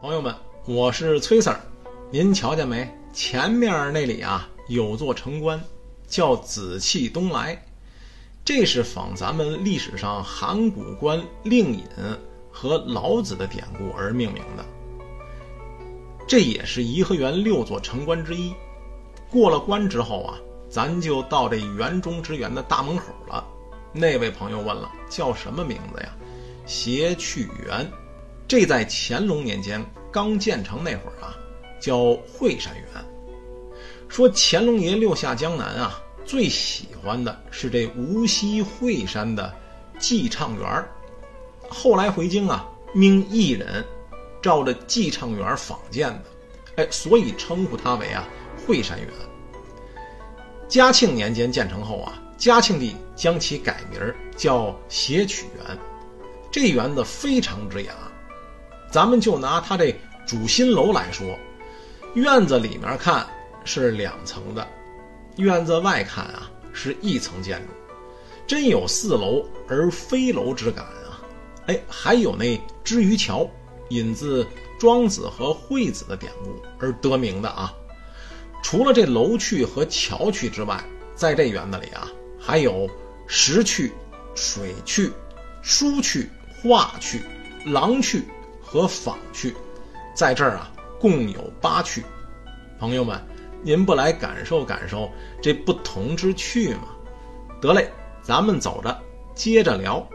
朋友们，我是崔 Sir，您瞧见没？前面那里啊有座城关，叫紫气东来，这是仿咱们历史上函谷关令尹和老子的典故而命名的。这也是颐和园六座城关之一。过了关之后啊，咱就到这园中之园的大门口了。那位朋友问了，叫什么名字呀？谐趣园。这在乾隆年间刚建成那会儿啊，叫惠山园。说乾隆爷六下江南啊，最喜欢的是这无锡惠山的寄畅园后来回京啊，命艺人照着寄畅园仿建的，哎，所以称呼它为啊惠山园。嘉庆年间建成后啊，嘉庆帝将其改名叫谐曲园。这园子非常之雅。咱们就拿它这主心楼来说，院子里面看是两层的，院子外看啊是一层建筑，真有四楼而非楼之感啊！哎，还有那知鱼桥，引自庄子和惠子的典故而得名的啊。除了这楼趣和桥趣之外，在这园子里啊，还有石趣、水趣、书趣、画趣、廊趣。和坊去，在这儿啊，共有八趣。朋友们，您不来感受感受这不同之趣吗？得嘞，咱们走着，接着聊。